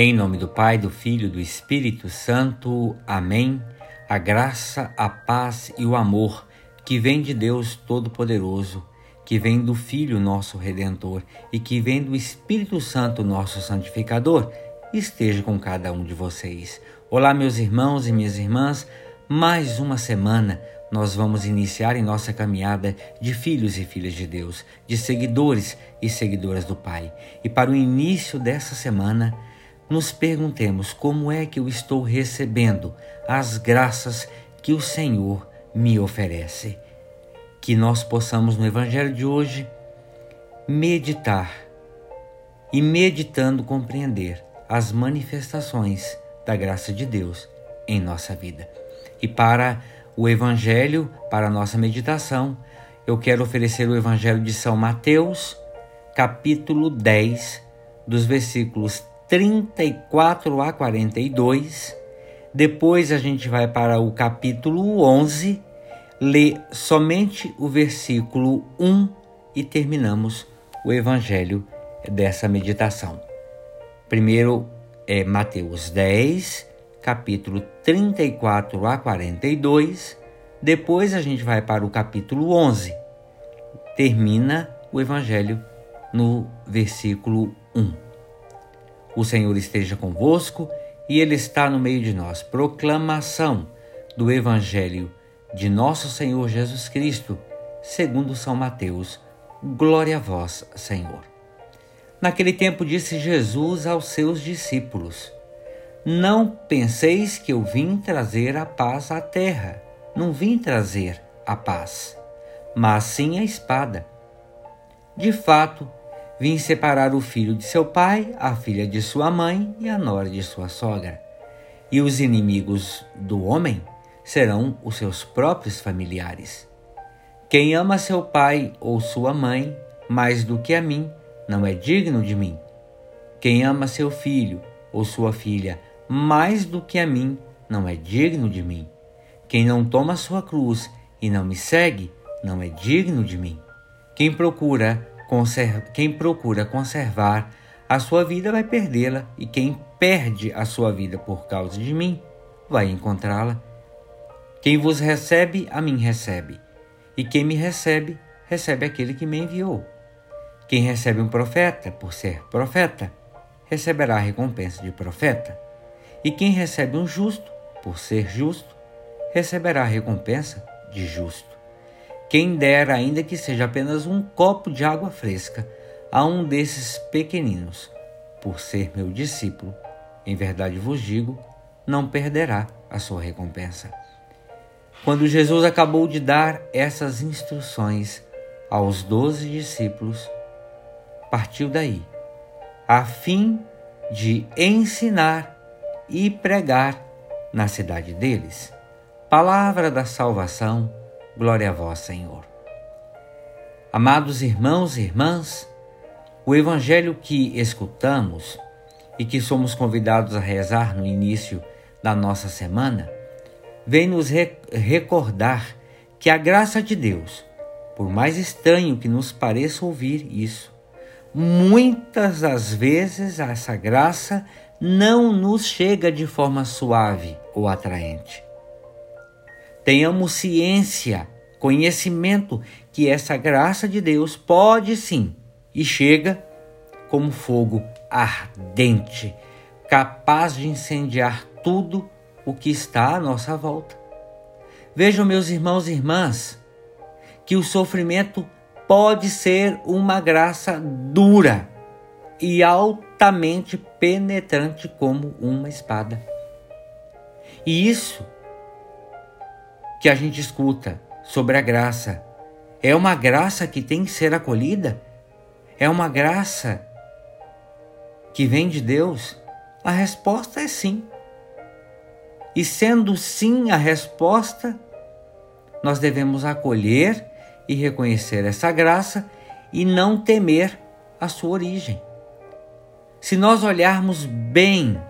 Em nome do Pai, do Filho e do Espírito Santo. Amém. A graça, a paz e o amor que vem de Deus Todo-Poderoso, que vem do Filho nosso Redentor e que vem do Espírito Santo nosso Santificador, esteja com cada um de vocês. Olá, meus irmãos e minhas irmãs. Mais uma semana nós vamos iniciar em nossa caminhada de filhos e filhas de Deus, de seguidores e seguidoras do Pai. E para o início dessa semana, nos perguntemos como é que eu estou recebendo as graças que o Senhor me oferece. Que nós possamos no Evangelho de hoje meditar e, meditando, compreender as manifestações da graça de Deus em nossa vida. E para o Evangelho, para a nossa meditação, eu quero oferecer o Evangelho de São Mateus, capítulo 10, dos versículos 34 a 42. Depois a gente vai para o capítulo 11, lê somente o versículo 1 e terminamos o evangelho dessa meditação. Primeiro é Mateus 10, capítulo 34 a 42. Depois a gente vai para o capítulo 11. Termina o evangelho no versículo 1. O Senhor esteja convosco e Ele está no meio de nós. Proclamação do Evangelho de Nosso Senhor Jesus Cristo, segundo São Mateus. Glória a vós, Senhor. Naquele tempo disse Jesus aos seus discípulos: Não penseis que eu vim trazer a paz à terra. Não vim trazer a paz, mas sim a espada. De fato, Vim separar o filho de seu pai, a filha de sua mãe e a nora de sua sogra. E os inimigos do homem serão os seus próprios familiares. Quem ama seu pai ou sua mãe mais do que a mim, não é digno de mim. Quem ama seu filho ou sua filha mais do que a mim, não é digno de mim. Quem não toma sua cruz e não me segue, não é digno de mim. Quem procura quem procura conservar a sua vida vai perdê-la, e quem perde a sua vida por causa de mim vai encontrá-la. Quem vos recebe, a mim recebe, e quem me recebe, recebe aquele que me enviou. Quem recebe um profeta por ser profeta, receberá a recompensa de profeta. E quem recebe um justo por ser justo, receberá a recompensa de justo. Quem dera ainda que seja apenas um copo de água fresca a um desses pequeninos, por ser meu discípulo, em verdade vos digo, não perderá a sua recompensa. Quando Jesus acabou de dar essas instruções aos doze discípulos, partiu daí, a fim de ensinar e pregar na cidade deles. Palavra da salvação Glória a vós, Senhor. Amados irmãos e irmãs, o evangelho que escutamos e que somos convidados a rezar no início da nossa semana vem nos recordar que a graça de Deus, por mais estranho que nos pareça ouvir isso, muitas das vezes essa graça não nos chega de forma suave ou atraente. Tenhamos ciência, conhecimento que essa graça de Deus pode sim e chega como fogo ardente, capaz de incendiar tudo o que está à nossa volta. Vejam, meus irmãos e irmãs, que o sofrimento pode ser uma graça dura e altamente penetrante como uma espada. E isso que a gente escuta sobre a graça. É uma graça que tem que ser acolhida? É uma graça que vem de Deus? A resposta é sim. E sendo sim a resposta, nós devemos acolher e reconhecer essa graça e não temer a sua origem. Se nós olharmos bem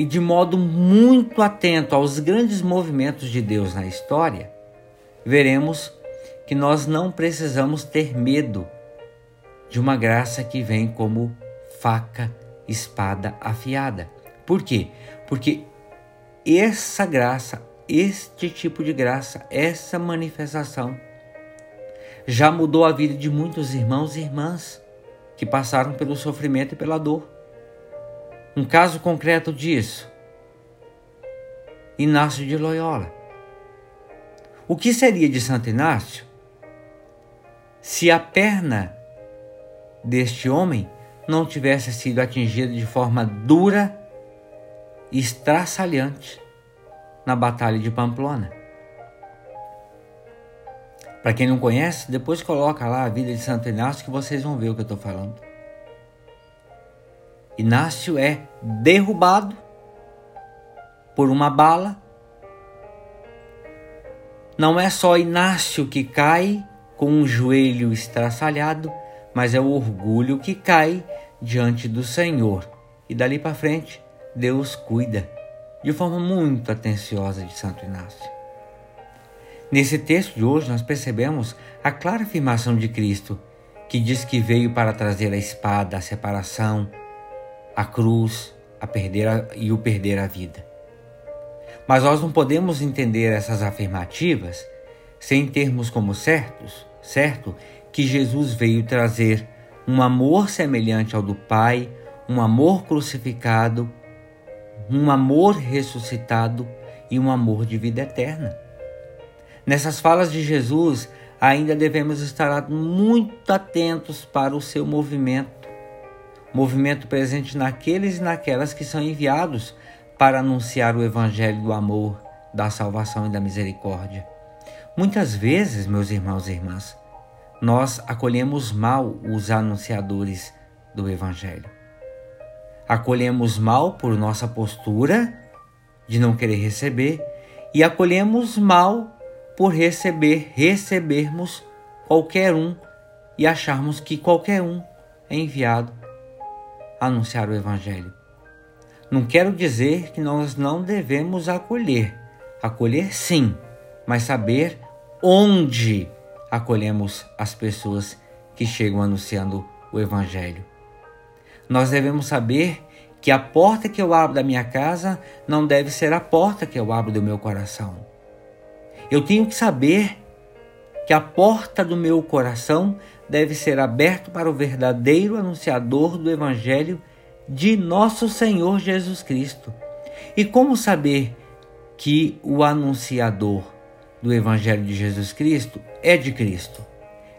e de modo muito atento aos grandes movimentos de Deus na história, veremos que nós não precisamos ter medo de uma graça que vem como faca espada afiada. Por quê? Porque essa graça, este tipo de graça, essa manifestação já mudou a vida de muitos irmãos e irmãs que passaram pelo sofrimento e pela dor. Um caso concreto disso, Inácio de Loyola. O que seria de Santo Inácio se a perna deste homem não tivesse sido atingida de forma dura e estraçalhante na Batalha de Pamplona? Para quem não conhece, depois coloca lá a vida de Santo Inácio que vocês vão ver o que eu estou falando. Inácio é derrubado por uma bala. Não é só Inácio que cai com um joelho estraçalhado, mas é o orgulho que cai diante do Senhor. E dali para frente, Deus cuida de forma muito atenciosa de Santo Inácio. Nesse texto de hoje, nós percebemos a clara afirmação de Cristo, que diz que veio para trazer a espada, a separação, a cruz, a perder a, e o perder a vida. Mas nós não podemos entender essas afirmativas sem termos como certos, certo, que Jesus veio trazer um amor semelhante ao do Pai, um amor crucificado, um amor ressuscitado e um amor de vida eterna. Nessas falas de Jesus, ainda devemos estar muito atentos para o seu movimento, movimento presente naqueles e naquelas que são enviados para anunciar o evangelho do amor, da salvação e da misericórdia. Muitas vezes, meus irmãos e irmãs, nós acolhemos mal os anunciadores do evangelho. Acolhemos mal por nossa postura de não querer receber e acolhemos mal por receber, recebermos qualquer um e acharmos que qualquer um é enviado anunciar o Evangelho. Não quero dizer que nós não devemos acolher, acolher sim, mas saber onde acolhemos as pessoas que chegam anunciando o Evangelho. Nós devemos saber que a porta que eu abro da minha casa não deve ser a porta que eu abro do meu coração. Eu tenho que saber que a porta do meu coração deve ser aberta para o verdadeiro anunciador do Evangelho de nosso Senhor Jesus Cristo. E como saber que o anunciador do Evangelho de Jesus Cristo é de Cristo?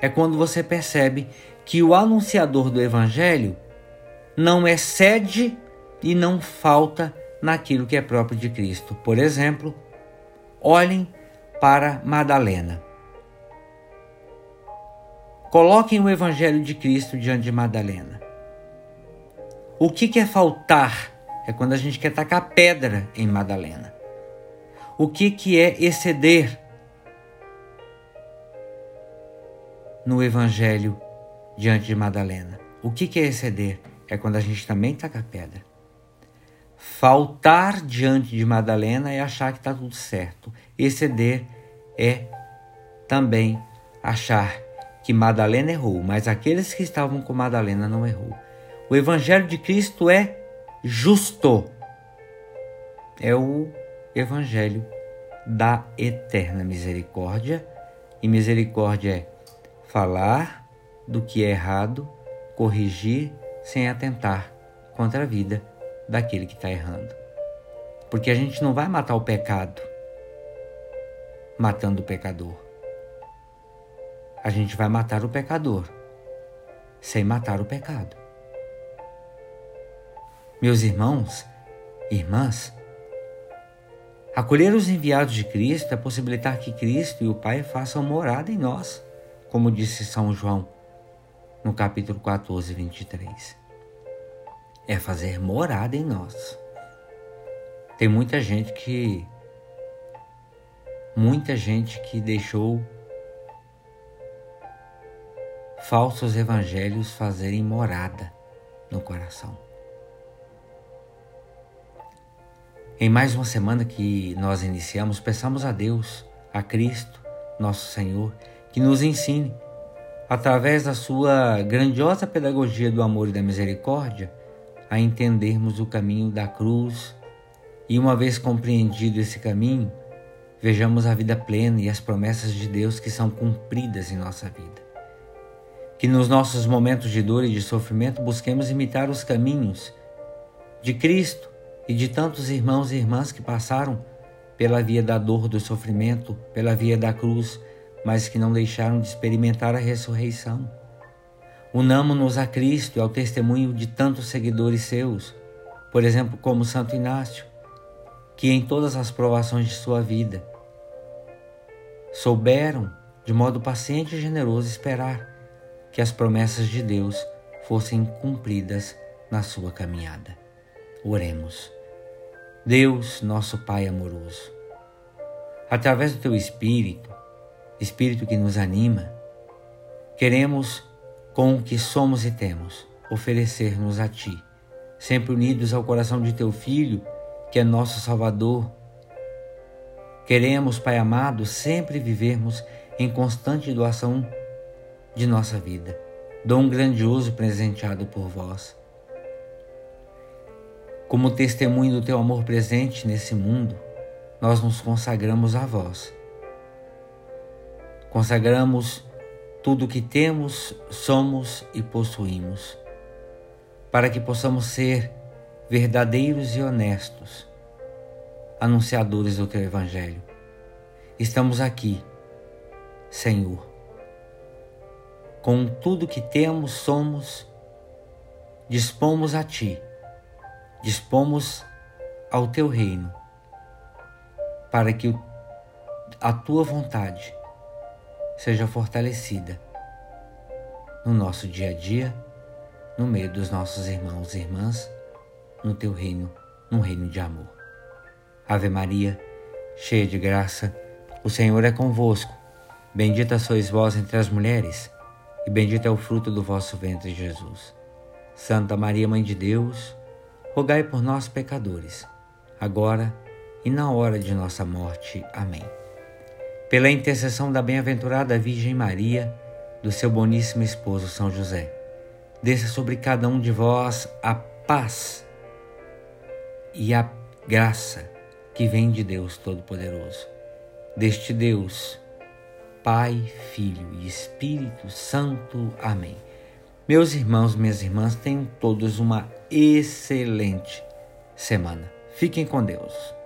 É quando você percebe que o anunciador do Evangelho não excede e não falta naquilo que é próprio de Cristo. Por exemplo, olhem para Madalena. Coloquem o Evangelho de Cristo diante de Madalena. O que, que é faltar? É quando a gente quer tacar pedra em Madalena. O que, que é exceder no Evangelho diante de Madalena? O que, que é exceder? É quando a gente também taca pedra. Faltar diante de Madalena é achar que está tudo certo. Exceder é também achar que Madalena errou, mas aqueles que estavam com Madalena não errou. O Evangelho de Cristo é justo. É o Evangelho da eterna misericórdia. E misericórdia é falar do que é errado, corrigir sem atentar contra a vida daquele que está errando. Porque a gente não vai matar o pecado matando o pecador. A gente vai matar o pecador sem matar o pecado. Meus irmãos, irmãs, acolher os enviados de Cristo é possibilitar que Cristo e o Pai façam morada em nós, como disse São João no capítulo 14, 23 é fazer morada em nós. Tem muita gente que muita gente que deixou falsos evangelhos fazerem morada no coração. Em mais uma semana que nós iniciamos, peçamos a Deus, a Cristo, nosso Senhor, que nos ensine, através da sua grandiosa pedagogia do amor e da misericórdia, a entendermos o caminho da cruz e, uma vez compreendido esse caminho, vejamos a vida plena e as promessas de Deus que são cumpridas em nossa vida. Que nos nossos momentos de dor e de sofrimento busquemos imitar os caminhos de Cristo e de tantos irmãos e irmãs que passaram pela via da dor, do sofrimento, pela via da cruz, mas que não deixaram de experimentar a ressurreição. Unamo-nos a Cristo e ao testemunho de tantos seguidores seus, por exemplo, como Santo Inácio, que em todas as provações de sua vida souberam, de modo paciente e generoso, esperar que as promessas de Deus fossem cumpridas na sua caminhada. Oremos. Deus, nosso Pai amoroso, através do Teu Espírito, Espírito que nos anima, queremos com o que somos e temos, oferecer-nos a Ti, sempre unidos ao coração de Teu Filho, que é nosso Salvador. Queremos, Pai amado, sempre vivermos em constante doação de nossa vida, dom grandioso presenteado por vós. Como testemunho do Teu amor presente nesse mundo, nós nos consagramos a vós. Consagramos tudo o que temos, somos e possuímos, para que possamos ser verdadeiros e honestos, anunciadores do Teu Evangelho. Estamos aqui, Senhor, com tudo que temos, somos, dispomos a Ti, dispomos ao Teu reino, para que a Tua vontade seja fortalecida no nosso dia a dia, no meio dos nossos irmãos e irmãs, no teu reino, no reino de amor. Ave Maria, cheia de graça, o Senhor é convosco. Bendita sois vós entre as mulheres, e bendito é o fruto do vosso ventre, Jesus. Santa Maria, Mãe de Deus, rogai por nós, pecadores, agora e na hora de nossa morte. Amém pela intercessão da bem-aventurada Virgem Maria, do seu boníssimo esposo São José. Desça sobre cada um de vós a paz e a graça que vem de Deus Todo-Poderoso. Deste Deus, Pai, Filho e Espírito Santo. Amém. Meus irmãos, minhas irmãs, tenham todos uma excelente semana. Fiquem com Deus.